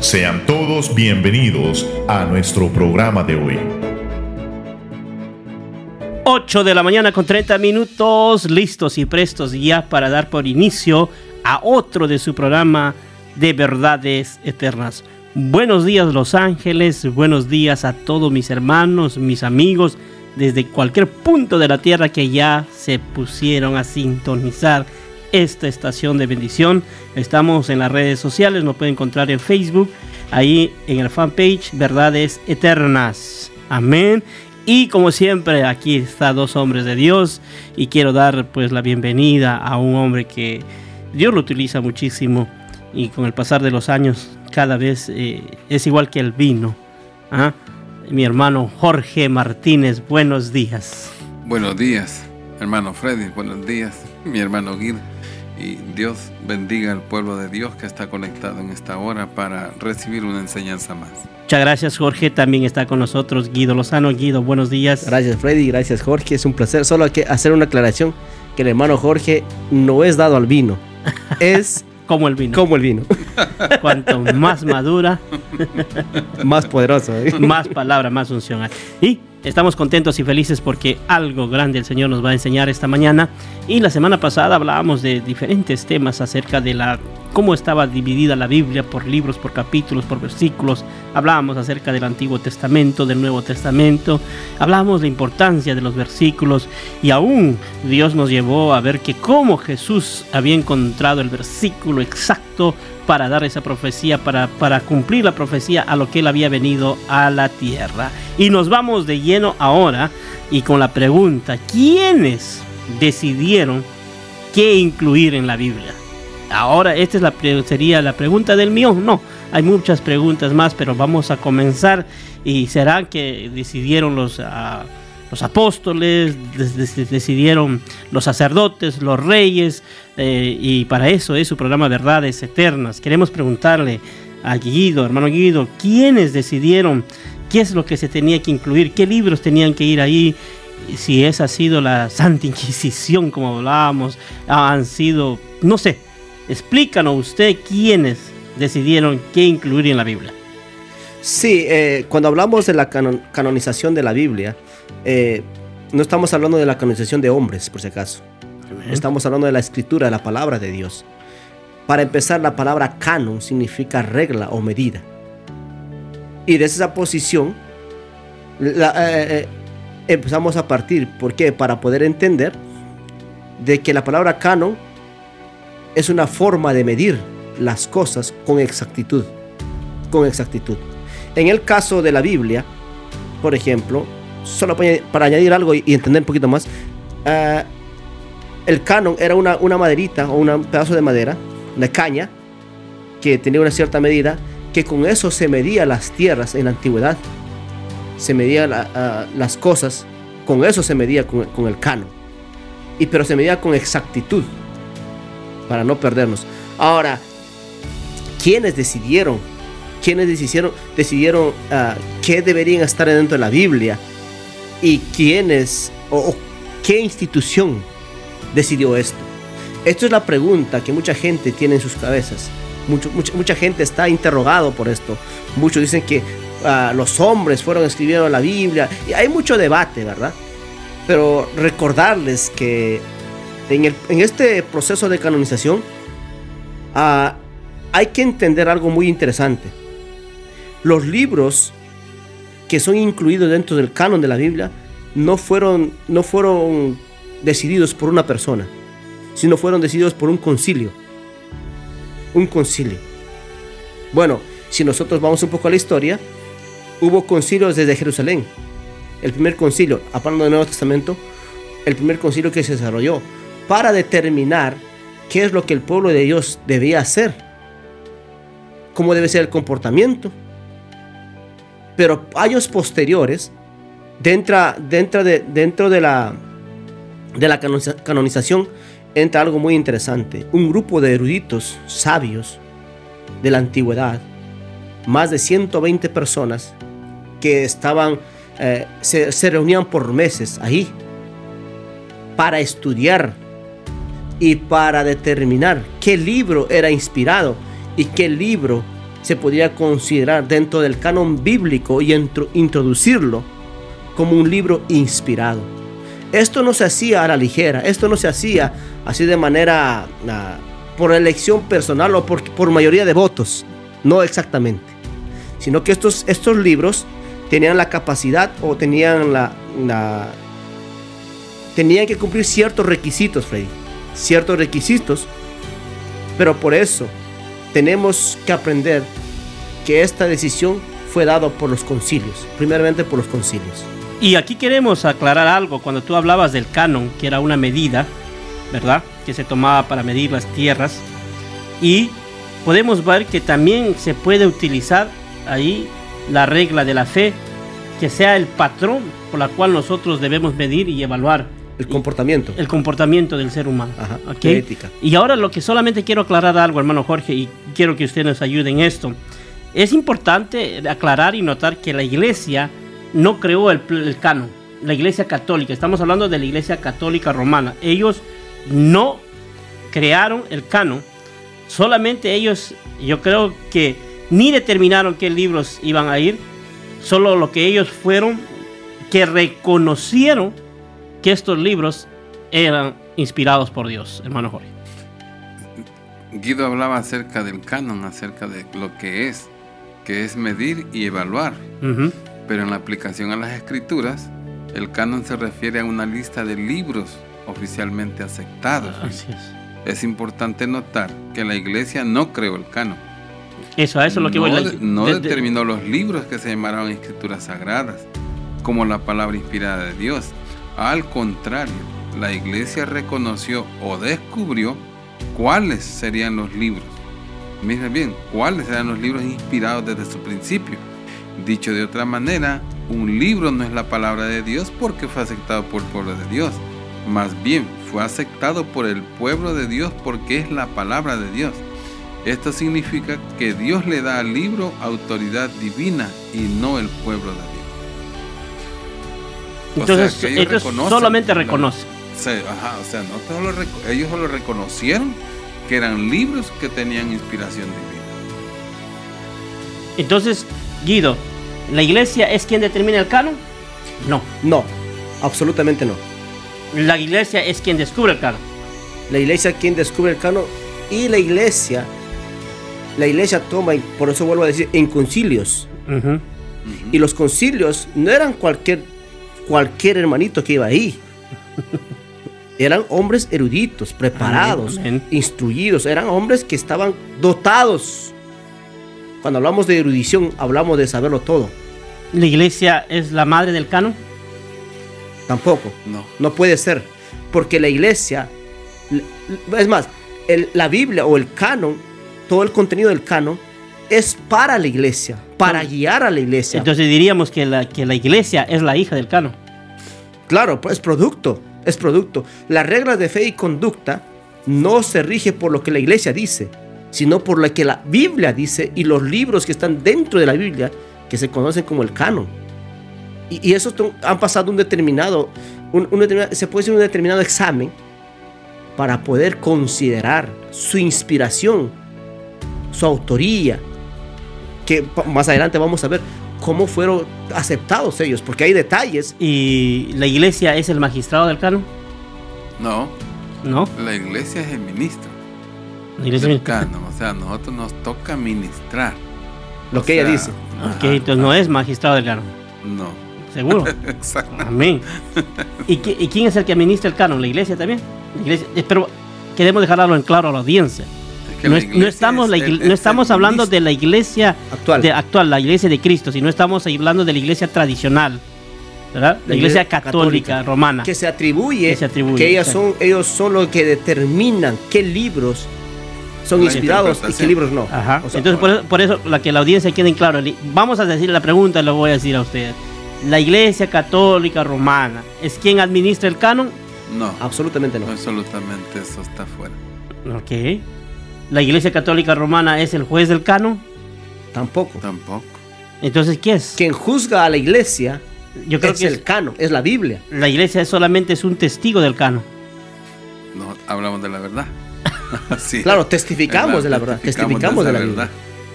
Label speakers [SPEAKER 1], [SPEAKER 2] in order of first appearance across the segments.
[SPEAKER 1] Sean todos bienvenidos a nuestro programa de hoy.
[SPEAKER 2] 8 de la mañana con 30 minutos, listos y prestos ya para dar por inicio a otro de su programa de verdades eternas. Buenos días Los Ángeles, buenos días a todos mis hermanos, mis amigos, desde cualquier punto de la tierra que ya se pusieron a sintonizar esta estación de bendición. Estamos en las redes sociales, nos pueden encontrar en Facebook, ahí en el fanpage Verdades Eternas. Amén. Y como siempre, aquí está dos hombres de Dios y quiero dar pues la bienvenida a un hombre que Dios lo utiliza muchísimo y con el pasar de los años cada vez eh, es igual que el vino. ¿ah? Mi hermano Jorge Martínez, buenos días.
[SPEAKER 3] Buenos días, hermano Freddy, buenos días, mi hermano Guido y Dios bendiga al pueblo de Dios que está conectado en esta hora para recibir una enseñanza más.
[SPEAKER 2] Muchas gracias Jorge, también está con nosotros Guido Lozano. Guido, buenos días.
[SPEAKER 4] Gracias Freddy, gracias Jorge, es un placer. Solo hay que hacer una aclaración, que el hermano Jorge no es dado al vino, es
[SPEAKER 2] como el vino.
[SPEAKER 4] Como el vino.
[SPEAKER 2] Cuanto más madura,
[SPEAKER 4] más poderoso. ¿eh?
[SPEAKER 2] Más palabra, más unción. Y Estamos contentos y felices porque algo grande el Señor nos va a enseñar esta mañana. Y la semana pasada hablábamos de diferentes temas acerca de la cómo estaba dividida la Biblia por libros, por capítulos, por versículos. Hablábamos acerca del Antiguo Testamento, del Nuevo Testamento. Hablábamos de la importancia de los versículos y aún Dios nos llevó a ver que cómo Jesús había encontrado el versículo exacto para dar esa profecía, para, para cumplir la profecía a lo que él había venido a la tierra. Y nos vamos de lleno ahora y con la pregunta, ¿quiénes decidieron qué incluir en la Biblia? Ahora, esta es la, sería la pregunta del mío. No, hay muchas preguntas más, pero vamos a comenzar. ¿Y será que decidieron los... Ah, los apóstoles, decidieron los sacerdotes, los reyes, eh, y para eso es su programa Verdades Eternas. Queremos preguntarle a Guido, hermano Guido, ¿quiénes decidieron qué es lo que se tenía que incluir, qué libros tenían que ir ahí? Si esa ha sido la Santa Inquisición, como hablábamos, han sido, no sé, explícanos usted quiénes decidieron qué incluir en la Biblia.
[SPEAKER 4] Sí, eh, cuando hablamos de la canonización de la Biblia, eh, no estamos hablando de la canonización de hombres, por si acaso. Estamos hablando de la escritura, de la palabra de Dios. Para empezar, la palabra canon significa regla o medida. Y desde esa posición eh, eh, empezamos a partir. ¿Por qué? Para poder entender de que la palabra canon es una forma de medir las cosas con exactitud. Con exactitud. En el caso de la Biblia, por ejemplo, solo para añadir algo y, entender un poquito más, eh, el canon era una, una maderita o un pedazo de madera, una caña, que tenía una cierta medida, que con eso se medía las tierras en la antigüedad, se medía las cosas, con eso se medía con, el canon, y pero se medía con exactitud, para no perdernos. Ahora, ¿quiénes decidieron? ¿Quiénes decidieron, decidieron uh, qué deberían estar dentro de la Biblia? Y quiénes o, qué institución decidió esto. Esto es la pregunta que mucha gente tiene en sus cabezas. Mucha, gente está interrogado por esto. Muchos dicen que ah, los hombres fueron escribiendo la Biblia. Y hay mucho debate, ¿verdad? Pero recordarles que en, en este proceso de canonización ah, hay que entender algo muy interesante. Los libros que son incluidos dentro del canon de la Biblia no fueron, no fueron decididos por una persona, sino fueron decididos por un concilio. Un concilio. Bueno, si nosotros vamos un poco a la historia, hubo concilios desde Jerusalén. El primer concilio, hablando del Nuevo Testamento, el primer concilio que se desarrolló para determinar qué es lo que el pueblo de Dios debía hacer, cómo debe ser el comportamiento, pero años posteriores, dentro, dentro, de, dentro de, la, de la canonización, entra algo muy interesante. Un grupo de eruditos sabios de la antigüedad, más de 120 personas que estaban, eh, se, reunían por meses ahí para estudiar y para determinar qué libro era inspirado y qué libro se podría considerar dentro del canon bíblico y intro- introducirlo como un libro inspirado. Esto no se hacía a la ligera, esto no se hacía así de manera ah, por elección personal o por, por mayoría de votos, no exactamente, sino que estos, estos libros tenían la capacidad o tenían la, la- tenían que cumplir ciertos requisitos, Freddy, ciertos requisitos, pero por eso tenemos que aprender que esta decisión fue dada por los concilios, primeramente por los concilios.
[SPEAKER 2] Y aquí queremos aclarar algo. Cuando tú hablabas del canon, que era una medida, ¿verdad? Que se tomaba para medir las tierras. Y podemos ver que también se puede utilizar ahí la regla de la fe, que sea el patrón por la cual nosotros debemos medir y evaluar
[SPEAKER 4] El comportamiento.
[SPEAKER 2] el comportamiento del ser humano.
[SPEAKER 4] La ética.
[SPEAKER 2] Y ahora lo que solamente quiero aclarar algo, hermano Jorge, y quiero que usted nos ayude en esto. Es importante aclarar y notar que la iglesia no creó el, el canon. La iglesia católica, estamos hablando de la iglesia católica romana. Ellos no crearon el canon. Solamente ellos, yo creo que ni determinaron qué libros iban a ir. Solo lo que ellos fueron, que reconocieron que estos libros eran inspirados por Dios, hermano Jorge.
[SPEAKER 3] Guido hablaba acerca del canon, acerca de lo que es, que es medir y evaluar.
[SPEAKER 2] Ujú.
[SPEAKER 3] Pero en la aplicación a las escrituras, el canon se refiere a una lista de libros oficialmente aceptados.
[SPEAKER 2] Así es.
[SPEAKER 3] Es importante notar que la iglesia no creó el canon.
[SPEAKER 2] Eso, eso es lo que
[SPEAKER 3] no,
[SPEAKER 2] voy a
[SPEAKER 3] no
[SPEAKER 2] de- de-
[SPEAKER 3] determinó los libros que se llamaron escrituras sagradas, como la palabra inspirada de Dios. Al contrario, la iglesia reconoció o descubrió cuáles serían los libros. Mira bien, cuáles serían los libros inspirados desde su principio. Dicho de otra manera, un libro no es la palabra de Dios porque fue aceptado por el pueblo de Dios. Más bien, fue aceptado por el pueblo de Dios porque es la palabra de Dios. Esto significa que Dios le da al libro autoridad divina y no el pueblo de Dios. O
[SPEAKER 2] Entonces,
[SPEAKER 3] sea, que ellos
[SPEAKER 2] ellos
[SPEAKER 3] reconocen
[SPEAKER 2] solamente
[SPEAKER 3] la-
[SPEAKER 2] reconocen.
[SPEAKER 3] Sí, ajá, o sea, no solo reco- ellos solo reconocieron que eran libros que tenían inspiración divina.
[SPEAKER 2] Entonces, Guido, ¿la iglesia es quien determina el canon? No.
[SPEAKER 4] No, absolutamente no.
[SPEAKER 2] La iglesia es quien descubre el canon.
[SPEAKER 4] La iglesia quien descubre el canon y la iglesia, la iglesia toma, y por eso vuelvo a decir, en concilios. Y los concilios no eran cualquier, cualquier hermanito que iba ahí. Eran hombres eruditos, preparados,
[SPEAKER 2] Amén, amén.
[SPEAKER 4] instruidos. Eran hombres que estaban dotados. Cuando hablamos de erudición, hablamos de saberlo todo.
[SPEAKER 2] ¿La iglesia es la madre del canon?
[SPEAKER 4] Tampoco.
[SPEAKER 3] No.
[SPEAKER 4] No puede ser. Porque la iglesia, es más, el- la Biblia o el canon, todo el contenido del canon, es para la iglesia, para guiar a la iglesia.
[SPEAKER 2] Entonces diríamos que la, que la iglesia es la hija del canon.
[SPEAKER 4] Claro, pues es producto, es producto. Las reglas de fe y conducta no se rige por lo que la iglesia dice, sino por lo que la Biblia dice y los libros que están dentro de la Biblia, que se conocen como el canon. Y, y esos han pasado un determinado, un- un determinado- se puede decir un determinado examen para poder considerar su inspiración, su autoría, que más adelante vamos a ver cómo fueron aceptados ellos, porque hay detalles
[SPEAKER 2] ¿Y la iglesia es el magistrado del canon?
[SPEAKER 3] No,
[SPEAKER 2] No.
[SPEAKER 3] la iglesia es el ministro
[SPEAKER 2] La iglesia
[SPEAKER 3] del canon. O sea, a nosotros nos toca ministrar.
[SPEAKER 4] lo
[SPEAKER 3] O
[SPEAKER 4] que ella dice.
[SPEAKER 2] Ok,
[SPEAKER 3] ajá,
[SPEAKER 2] entonces no es magistrado del canon.
[SPEAKER 3] No,
[SPEAKER 2] Seguro.
[SPEAKER 3] exacto.
[SPEAKER 2] Amén. ¿Y, qui- y quién es el que administra el canon? ¿La iglesia también? La iglesia, eh, pero queremos dejarlo en claro a la audiencia. No, es- no estamos,
[SPEAKER 3] es
[SPEAKER 2] la
[SPEAKER 3] el-
[SPEAKER 2] no estamos hablando de la iglesia
[SPEAKER 4] Actual.
[SPEAKER 2] de- actual, la iglesia de Cristo, sino estamos hablando de la iglesia tradicional, ¿verdad? La,
[SPEAKER 4] La
[SPEAKER 2] iglesia,
[SPEAKER 4] iglesia
[SPEAKER 2] católica,
[SPEAKER 4] católica.
[SPEAKER 2] romana.
[SPEAKER 4] que se atribuye,
[SPEAKER 2] Que se atribuye,
[SPEAKER 4] que ellas son, ellos son los que determinan qué libros son inspirados y qué libros no.
[SPEAKER 2] Ajá.
[SPEAKER 4] O sea,
[SPEAKER 2] Entonces, por eso, por eso, la que la audiencia quede en claro. Vamos a decir la pregunta, lo voy a decir a ustedes. La iglesia católica romana, ¿es quien administra el canon?
[SPEAKER 3] No,
[SPEAKER 4] absolutamente no.
[SPEAKER 3] absolutamente eso está fuera.
[SPEAKER 2] Ok. La iglesia católica romana es el juez del canon.
[SPEAKER 4] Tampoco.
[SPEAKER 3] Tampoco.
[SPEAKER 2] Entonces, ¿qué es?
[SPEAKER 4] Quien juzga a la iglesia
[SPEAKER 2] Yo creo
[SPEAKER 4] es
[SPEAKER 2] que
[SPEAKER 4] el
[SPEAKER 2] es-
[SPEAKER 4] canon, es la Biblia.
[SPEAKER 2] la iglesia solamente es un testigo del canon.
[SPEAKER 3] No, hablamos de la verdad. sí.
[SPEAKER 4] Claro, testificamos
[SPEAKER 3] Es
[SPEAKER 4] de la verdad, testificamos de la Biblia.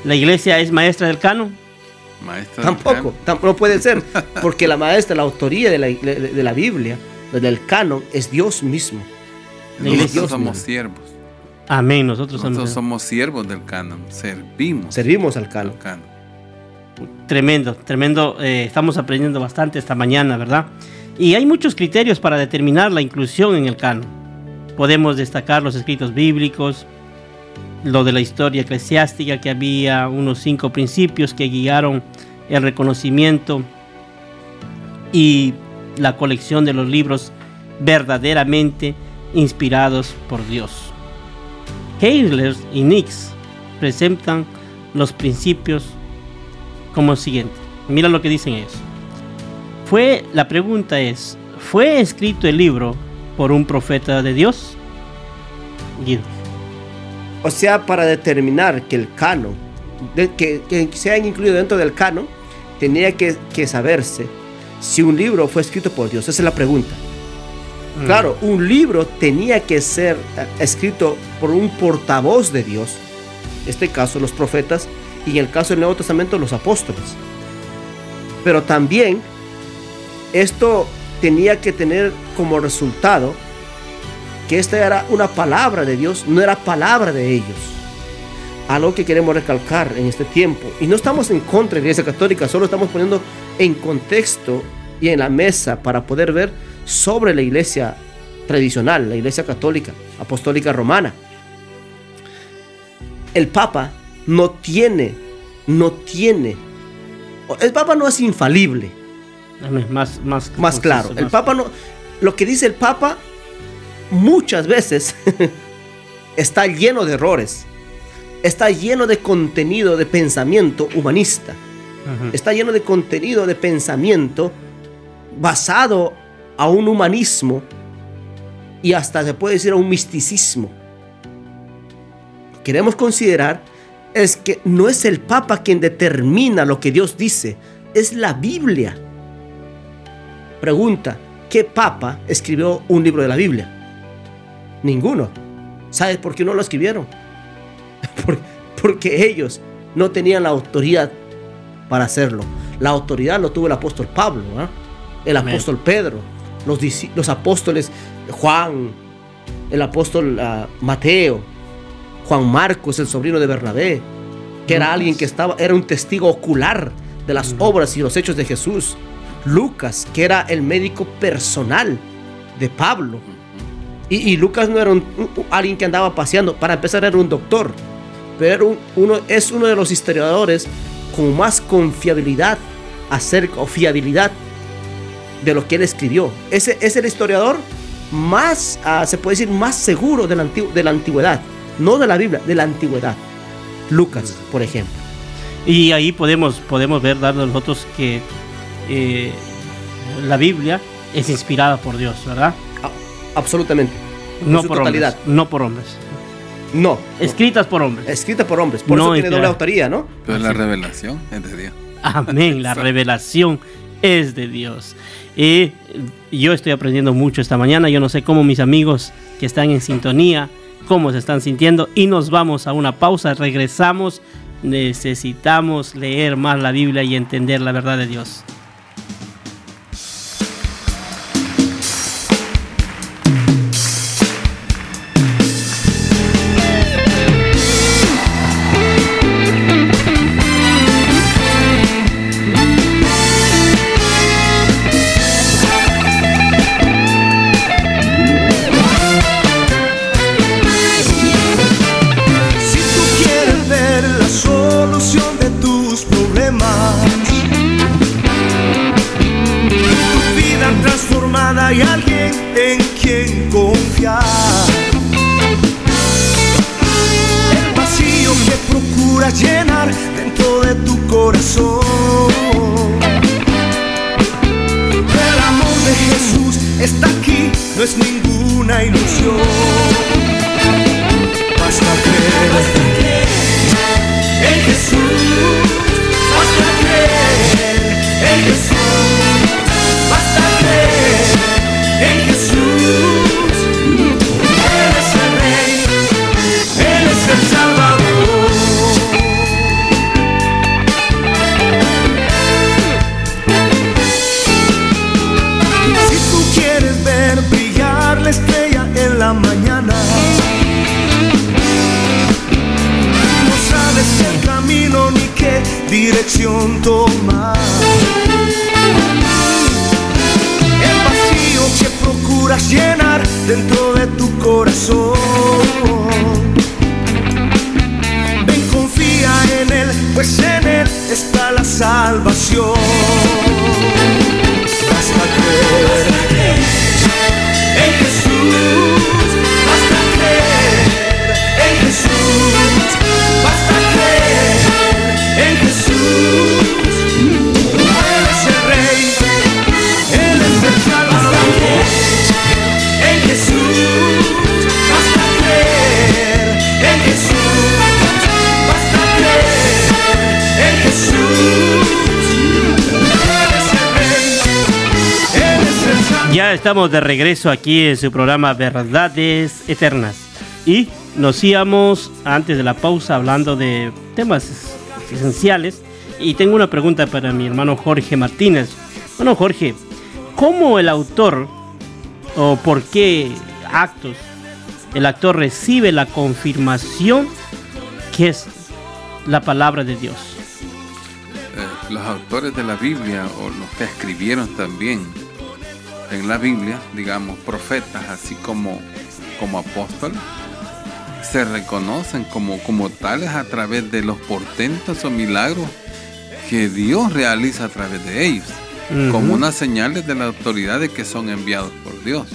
[SPEAKER 2] ¿La iglesia es maestra del canon?
[SPEAKER 3] Maestra del
[SPEAKER 4] Tampoco,
[SPEAKER 3] canon.
[SPEAKER 4] tampoco no puede ser, porque la maestra, la autoría de la, de, de la Biblia, del canon, es Dios mismo.
[SPEAKER 2] La iglesia-
[SPEAKER 3] Nosotros somos siervos.
[SPEAKER 2] Amén, nosotros somos
[SPEAKER 3] Nosotros somos siervos del canon. Servimos
[SPEAKER 4] Servimos al canon.
[SPEAKER 3] al canon.
[SPEAKER 2] tremendo, tremendo. eh, estamos aprendiendo bastante esta mañana, ¿verdad? Y hay muchos criterios para determinar la inclusión en el canon. Podemos destacar los escritos bíblicos, lo de la historia eclesiástica, que había unos cinco principios que guiaron el reconocimiento y la colección de los libros verdaderamente inspirados por Dios. Keylers y Nix presentan los principios como siguiente. Mira lo que dicen ellos. Fue, la pregunta es, ¿fue escrito el libro por un profeta de Dios? Guido.
[SPEAKER 4] O sea, para determinar que el canon, de- que, que sean incluido dentro del canon, tenía que, que saberse si un libro fue escrito por Dios. Esa es la pregunta.
[SPEAKER 2] Mm.
[SPEAKER 4] Claro, un libro tenía que ser eh, escrito por un portavoz de Dios, en este caso los profetas, y en el caso del Nuevo Testamento los apóstoles. Pero también esto tenía que tener como resultado que esta era una palabra de Dios, no era palabra de ellos. Algo que queremos recalcar en este tiempo. Y no estamos en contra de la Iglesia Católica, solo estamos poniendo en contexto y en la mesa para poder ver sobre la Iglesia tradicional, la Iglesia Católica, Apostólica Romana. El Papa no tiene, no tiene, el Papa no es infalible,
[SPEAKER 2] Más, más,
[SPEAKER 4] más claro. El Papa no. Lo que dice el Papa muchas veces está lleno de errores. Está lleno de contenido de pensamiento humanista. Está lleno de contenido de pensamiento basado a un humanismo y hasta se puede decir a un misticismo. Queremos considerar es que no es el Papa quien determina lo que Dios dice, es la Biblia. Pregunta, ¿qué Papa escribió un libro de la Biblia? Ninguno. ¿Sabes por qué no lo escribieron? Por- porque ellos no tenían la autoridad para hacerlo. La autoridad lo tuvo el apóstol Pablo, ¿ah? el apóstol Pedro, los, apóstoles Juan, el apóstol ah, Mateo, Juan Marcos, el sobrino de Bernabé, que era alguien que estaba, era un testigo ocular de las obras y los hechos de Jesús. Lucas, que era el médico personal de Pablo. Y, y Lucas no era un- un- alguien que andaba paseando, para empezar era un doctor, pero era un- uno, es uno de los historiadores con más confiabilidad acerca, o fiabilidad de lo que él escribió. Ese es el historiador más, ah, se puede decir, más seguro de la, antigü- de la antigüedad, no de la Biblia, de la antigüedad. Lucas, por ejemplo.
[SPEAKER 2] Y ahí podemos, podemos ver, dar nosotros que eh, la Biblia es inspirada por Dios, ¿verdad?
[SPEAKER 4] A- absolutamente.
[SPEAKER 2] No por
[SPEAKER 4] totalidad.
[SPEAKER 2] hombres. No por hombres.
[SPEAKER 4] No.
[SPEAKER 2] Escritas por hombres.
[SPEAKER 4] Escrita por hombres, por
[SPEAKER 2] No
[SPEAKER 4] eso tiene doble autoría, ¿no?
[SPEAKER 3] Pero la revelación es de Dios.
[SPEAKER 2] Amén. La revelación es de Dios. Y yo estoy aprendiendo mucho esta mañana. Yo no sé cómo mis amigos que están en sintonía, cómo se están sintiendo. Y nos vamos a una pausa. Regresamos. Necesitamos leer más la Biblia y entender la verdad de Dios.
[SPEAKER 5] Tu corazón. El amor de Jesús está aquí, no es ninguna ilusión. Corazón. Ven, confía en Él, pues en Él está la salvación.
[SPEAKER 2] Ya estamos de regreso aquí en su programa Verdades Eternas. Y nos íbamos antes de la pausa hablando de temas esenciales. Y tengo una pregunta para mi hermano Jorge Martínez. Bueno, Jorge, ¿cómo el autor o por qué actos el actor recibe la confirmación que es la palabra de Dios?
[SPEAKER 3] Eh, los autores de la Biblia o los que escribieron también en la Biblia, digamos, profetas, así como, como apóstoles, se reconocen como, como tales a través de los portentos o milagros que Dios realiza a través de ellos, como unas señales de la autoridad de que son enviados por Dios.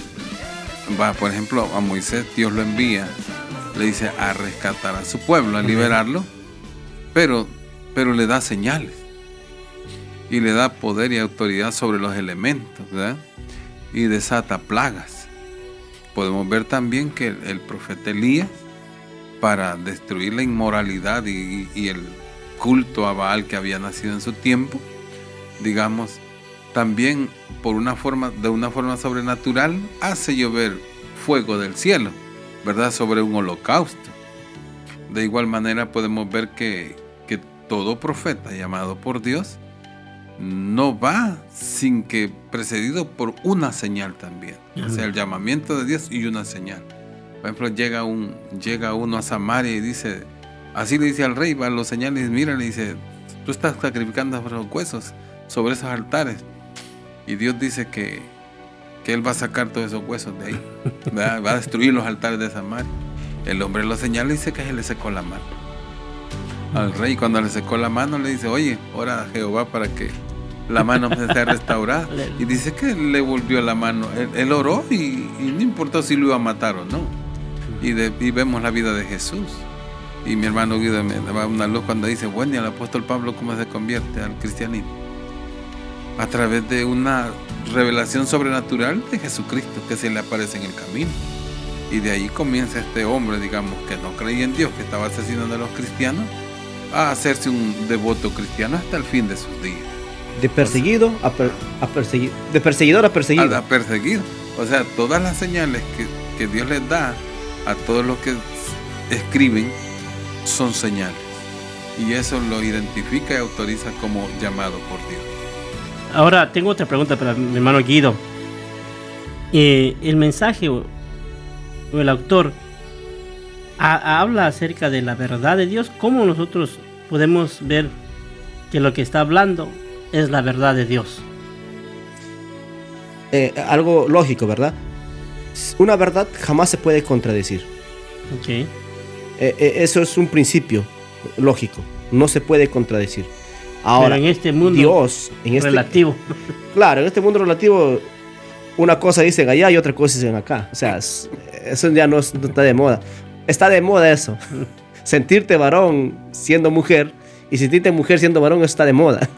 [SPEAKER 3] Va, por ejemplo, a Moisés Dios lo envía, le dice a rescatar a su pueblo, a liberarlo, pero, pero le da señales y le da poder y autoridad sobre los elementos, ¿verdad? Y desata plagas. Podemos ver también que el, profeta Elías, para destruir la inmoralidad y, y el culto a Baal que había nacido en su tiempo, digamos, también por una forma, de una forma sobrenatural, hace llover fuego del cielo, ¿verdad? Sobre un holocausto. De igual manera podemos ver que, que todo profeta llamado por Dios no va sin que precedido por una señal también. O sea, el llamamiento de Dios y una señal. Por ejemplo, llega, un, llega uno a Samaria y dice, así le dice al rey, va a los señales, mira, le dice, tú estás sacrificando los huesos sobre esos altares. Y Dios dice que, que Él va a sacar todos esos huesos de ahí. ¿verdad? Va a destruir los altares de Samaria. El hombre lo señala y dice que se le secó la mano. Al rey cuando le secó la mano le dice, oye, ora a Jehová para que la mano sea restaurada. Y dice que le volvió la mano. Él, él oró y, y no importó si lo iba a matar o no. Y, de- y vemos la vida de Jesús. Y mi hermano Guido me daba una luz cuando dice, bueno, y el apóstol Pablo cómo se convierte al cristianismo. A través de una revelación sobrenatural de Jesucristo que se le aparece en el camino. Y de ahí comienza este hombre, digamos, que no creía en Dios, que estaba asesinando a los cristianos, a hacerse un devoto cristiano hasta el fin de sus días.
[SPEAKER 4] De perseguido a, per- a perseguido. De perseguidor a perseguido.
[SPEAKER 3] a. O sea, todas las señales que, que Dios les da a todos los que escriben son señales. Y eso lo identifica y autoriza como llamado por Dios.
[SPEAKER 2] Ahora tengo otra pregunta para mi hermano Guido. Eh, el mensaje o, el autor ha- habla acerca de la verdad de Dios. ¿Cómo nosotros podemos ver que lo que está hablando es la verdad de Dios?
[SPEAKER 4] Eh, algo lógico, ¿verdad? Una verdad jamás se puede contradecir.
[SPEAKER 2] Ok.
[SPEAKER 4] Eh, eh, eso es un principio lógico. No se puede contradecir. Ahora,
[SPEAKER 2] Pero en este mundo
[SPEAKER 4] Dios, en este,
[SPEAKER 2] relativo.
[SPEAKER 4] claro, en este mundo relativo, una cosa dicen allá y otra cosa dicen acá. O sea, es- eso ya no, es- no está de moda. Está de moda eso. Sentirte varón siendo mujer y sentirte mujer siendo varón está de moda.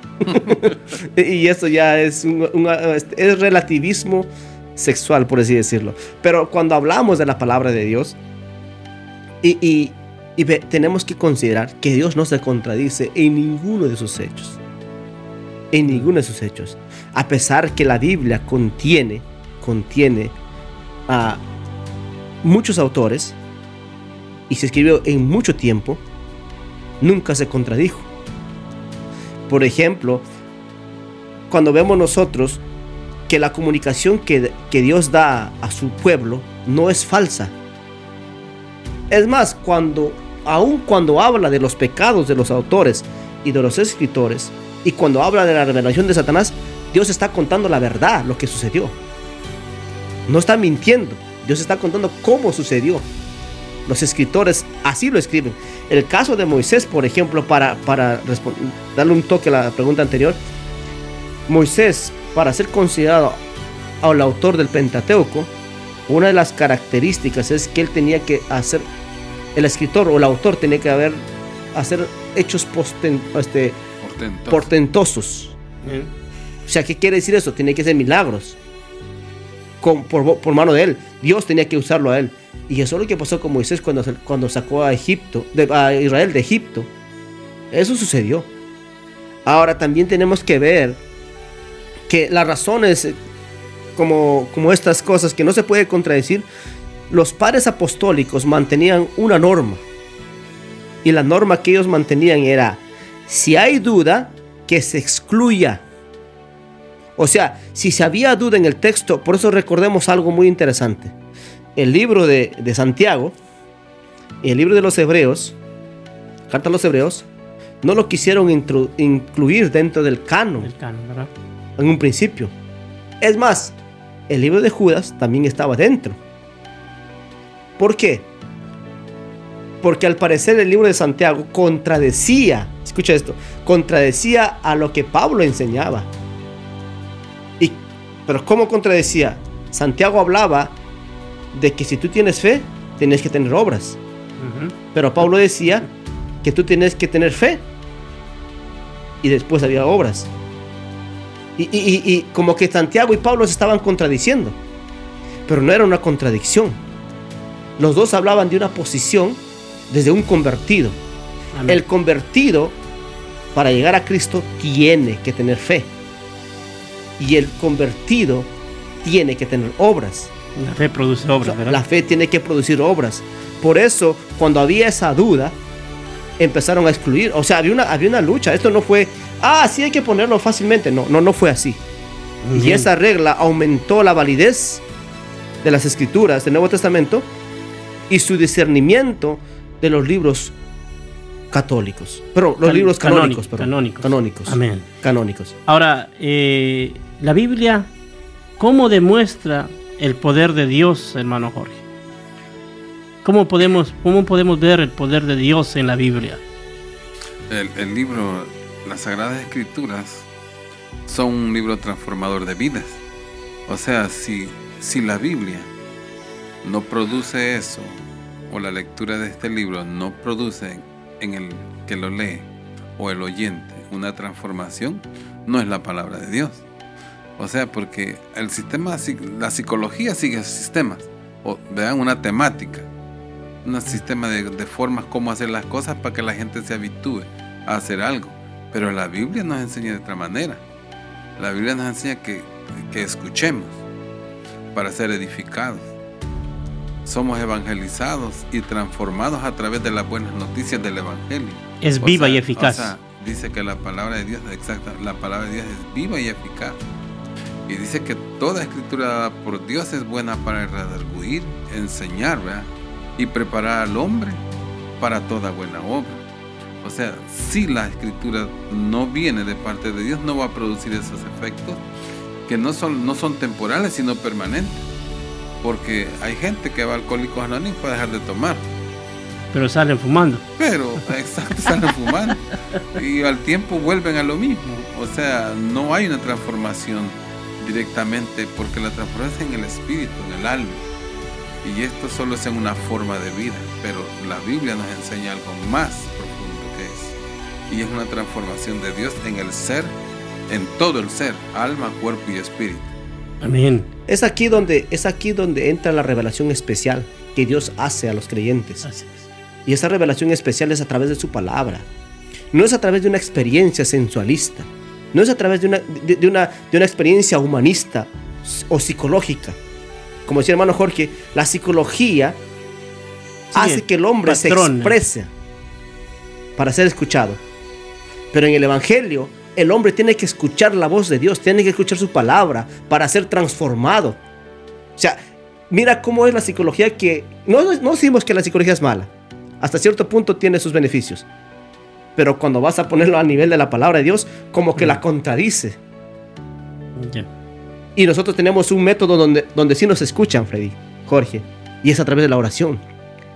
[SPEAKER 4] y eso ya es, un, un- es relativismo sexual, por así decirlo. Pero cuando hablamos de la palabra de Dios, y, y- y ve- tenemos que considerar que Dios no se contradice en ninguno de sus hechos. En ninguno de sus hechos. A pesar que la Biblia contiene, contiene a muchos autores y se escribió en mucho tiempo, nunca se contradijo. Por ejemplo, cuando vemos nosotros que la comunicación que, que Dios da a su pueblo no es falsa. Es más, cuando, aun cuando habla de los pecados de los autores y de los escritores, y cuando habla de la revelación de Satanás, Dios está contando la verdad, lo que sucedió. No está mintiendo, Dios está contando cómo sucedió. Los escritores así lo escriben. El caso de Moisés, por ejemplo, para, para darle un toque a la pregunta anterior, Moisés, para ser considerado al autor del Pentateuco, una de las características es que él tenía que hacer, el escritor o el autor tenía que haber, hacer hechos este, portentosos. O sea, ¿qué quiere decir eso? Tiene que ser milagros. Con, por, mano de él. Dios tenía que usarlo a él. Y eso es lo que pasó con Moisés cuando, cuando sacó a, Egipto, a Israel de Egipto. Eso sucedió. Ahora también tenemos que ver que las razones como, como estas cosas que no se puede contradecir, los padres apostólicos mantenían una norma. Y la norma que ellos mantenían era, si hay duda, que se excluya. O sea, si se había duda en el texto, por eso recordemos algo muy interesante. El libro de, Santiago y el libro de los Hebreos, Carta a los Hebreos, no lo quisieron incluir dentro del canon. En un principio. Es más, el libro de Judas también estaba dentro. ¿Por qué? Porque al parecer el libro de Santiago contradecía, escucha esto, contradecía a lo que Pablo enseñaba. Y, pero ¿cómo contradecía? Santiago hablaba de que si tú tienes fe, tienes que tener obras. Pero Pablo decía que tú tienes que tener fe. Y después había obras. Y, como que Santiago y Pablo se estaban contradiciendo. Pero no era una contradicción. Los dos hablaban de una posición desde un convertido. El convertido, para llegar a Cristo, tiene que tener fe. Y el convertido tiene que tener obras.
[SPEAKER 2] La fe produce obras,
[SPEAKER 4] La fe tiene que producir obras. Por eso, cuando había esa duda, empezaron a excluir. O sea, había una, había una lucha. Esto no fue, ah, sí hay que ponerlo fácilmente. No, no, no fue así. Y esa regla aumentó la validez de las escrituras del Nuevo Testamento y su discernimiento de los libros católicos. Pero los libros canónicos,
[SPEAKER 2] canónicos.
[SPEAKER 4] Canónicos.
[SPEAKER 2] Amén.
[SPEAKER 4] Canónicos.
[SPEAKER 2] Ahora, eh, la Biblia, ¿cómo demuestra el poder de Dios, hermano Jorge? ¿Cómo podemos, ¿Cómo podemos ver el poder de Dios en la Biblia?
[SPEAKER 3] El, libro, las Sagradas Escrituras, son un libro transformador de vidas. O sea, si, si la Biblia no produce eso, o la lectura de este libro no produce en el que lo lee o el oyente una transformación, no es la palabra de Dios. O sea, porque el sistema, la psicología sigue sistemas, o vean una temática un sistema de, formas cómo hacer las cosas para que la gente se habitúe a hacer algo. Pero la Biblia nos enseña de otra manera. La Biblia nos enseña que, que escuchemos para ser edificados. Somos evangelizados y transformados a través de las buenas noticias del Evangelio.
[SPEAKER 2] Es viva y eficaz.
[SPEAKER 3] dice que la palabra de Dios, exacta, la palabra de Dios es viva y eficaz. Y dice que toda escritura dada por Dios es buena para redarguir, enseñar, ¿verdad? y preparar al hombre para toda buena obra. O sea, si la escritura no viene de parte de Dios, no va a producir esos efectos que no son, no son temporales, sino permanentes. Porque hay gente que va a alcohólicos anónimos para dejar de tomar.
[SPEAKER 2] Pero salen fumando.
[SPEAKER 3] Pero, exacto, salen fumando. Y al tiempo vuelven a lo mismo. O sea, no hay una transformación directamente, porque la transformación es en el espíritu, en el alma. Y esto solo es en una forma de vida, pero la Biblia nos enseña algo más profundo que es. Y es una transformación de Dios en el ser, en todo el ser, alma, cuerpo y espíritu.
[SPEAKER 2] Amén.
[SPEAKER 4] Es aquí donde, es aquí donde entra la revelación especial que Dios hace a los creyentes. Y esa revelación especial es a través de su palabra. No es a través de una experiencia sensualista. No es a través de una, de una, de una experiencia humanista o psicológica como decía el hermano Jorge, la psicología hace que el hombre se exprese para ser escuchado. Pero en el Evangelio, el hombre tiene que escuchar la voz de Dios, tiene que escuchar su palabra para ser transformado. O sea, mira cómo es la psicología que... No, no decimos que la psicología es mala. Hasta cierto punto tiene sus beneficios. Pero cuando vas a ponerlo a nivel de la palabra de Dios, como que la contradice.
[SPEAKER 2] Ya.
[SPEAKER 4] Y nosotros tenemos un método donde, donde sí nos escuchan, Freddy, Jorge, y es a través de la oración.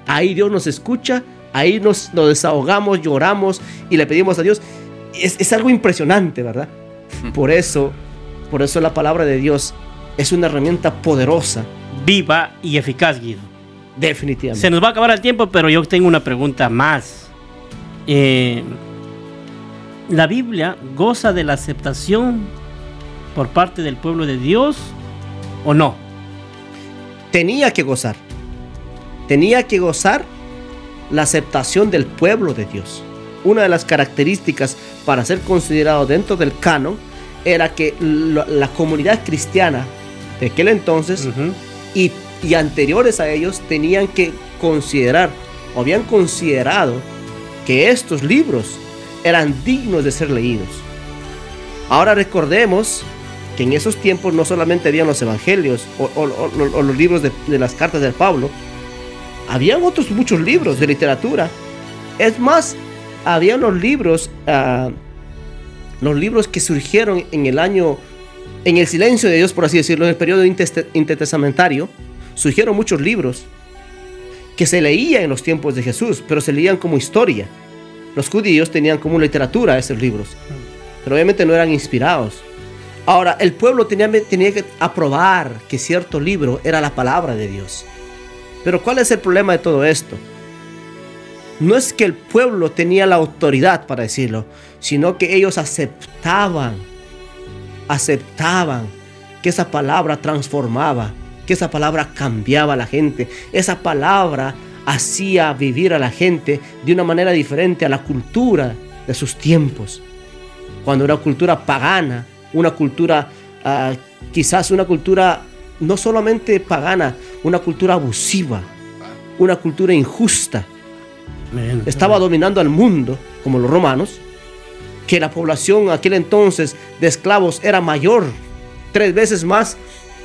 [SPEAKER 4] Ahí Dios nos escucha, ahí nos, nos desahogamos, lloramos y le pedimos a Dios. Es, es algo impresionante, ¿verdad? Por eso, por eso la palabra de Dios es una herramienta poderosa,
[SPEAKER 2] Viva y eficaz, Guido.
[SPEAKER 4] definitivamente.
[SPEAKER 2] Se nos va a acabar el tiempo, pero yo tengo una pregunta más. Eh, ¿La Biblia goza de la aceptación por parte del pueblo de Dios o no?
[SPEAKER 4] tenía que gozar. Tenía que gozar la aceptación del pueblo de Dios. Una de las características para ser considerado dentro del canon era que la, la comunidad cristiana de aquel entonces y, y anteriores a ellos tenían que considerar o habían considerado que estos libros eran dignos de ser leídos. Ahora recordemos que en esos tiempos no solamente habían los evangelios o, los libros de, las cartas de Pablo, habían otros muchos libros de literatura. Es más, habían los libros, ah, los libros que surgieron en el año, en el silencio de Dios, por así decirlo, en el periodo intertestamentario, surgieron muchos libros que se leían en los tiempos de Jesús, pero se leían como historia. Los judíos tenían como literatura esos libros, pero obviamente no eran inspirados. Ahora, el pueblo tenía, tenía que aprobar que cierto libro era la palabra de Dios. Pero ¿cuál es el problema de todo esto? No es que el pueblo tenía la autoridad para decirlo, sino que ellos aceptaban, aceptaban que esa palabra transformaba, que esa palabra cambiaba a la gente, esa palabra hacía vivir a la gente de una manera diferente a la cultura de sus tiempos. Cuando era cultura pagana, una cultura, ah, quizás una cultura no solamente pagana, una cultura abusiva, una cultura injusta. Estaba dominando al mundo, como los romanos, que la población aquel entonces de esclavos era mayor, tres veces más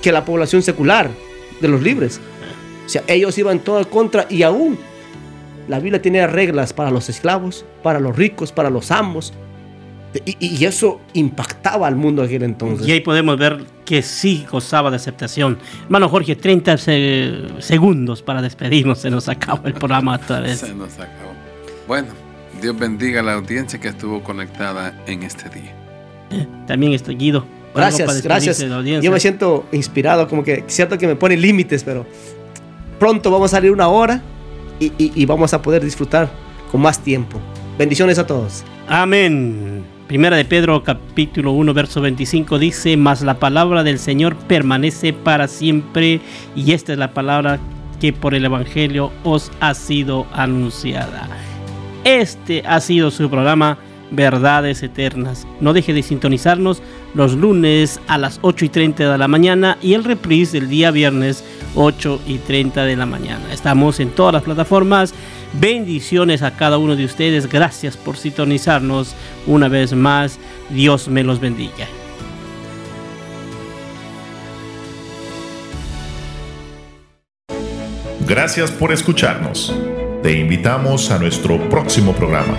[SPEAKER 4] que la población secular de los libres. O sea, ellos iban todo en contra y aún la Biblia tenía reglas para los esclavos, para los ricos, para los amos. Y, y eso impactaba al mundo aquel entonces.
[SPEAKER 2] Y ahí podemos ver que sí gozaba de aceptación. Hermano Jorge, 30 se- segundos para despedirnos. Se nos acaba el programa otra vez.
[SPEAKER 3] Se nos acabó. Bueno, Dios bendiga a la audiencia que estuvo conectada en este día.
[SPEAKER 2] También está Guido.
[SPEAKER 4] Gracias, gracias. Yo me siento inspirado, como que cierto que me pone límites, pero pronto vamos a salir una hora y, y- y vamos a poder disfrutar con más tiempo. Bendiciones a todos.
[SPEAKER 2] Amén. Primera de Pedro capítulo 1 verso 25 dice, mas la palabra del Señor permanece para siempre y esta es la palabra que por el Evangelio os ha sido anunciada. Este ha sido su programa Verdades Eternas. No deje de sintonizarnos los lunes a las 8 y 30 de la mañana y el reprise del día viernes 8 y 30 de la mañana. Estamos en todas las plataformas. Bendiciones a cada uno de ustedes. Gracias por sintonizarnos una vez más. Dios me los bendiga.
[SPEAKER 1] Gracias por escucharnos. Te invitamos a nuestro próximo programa.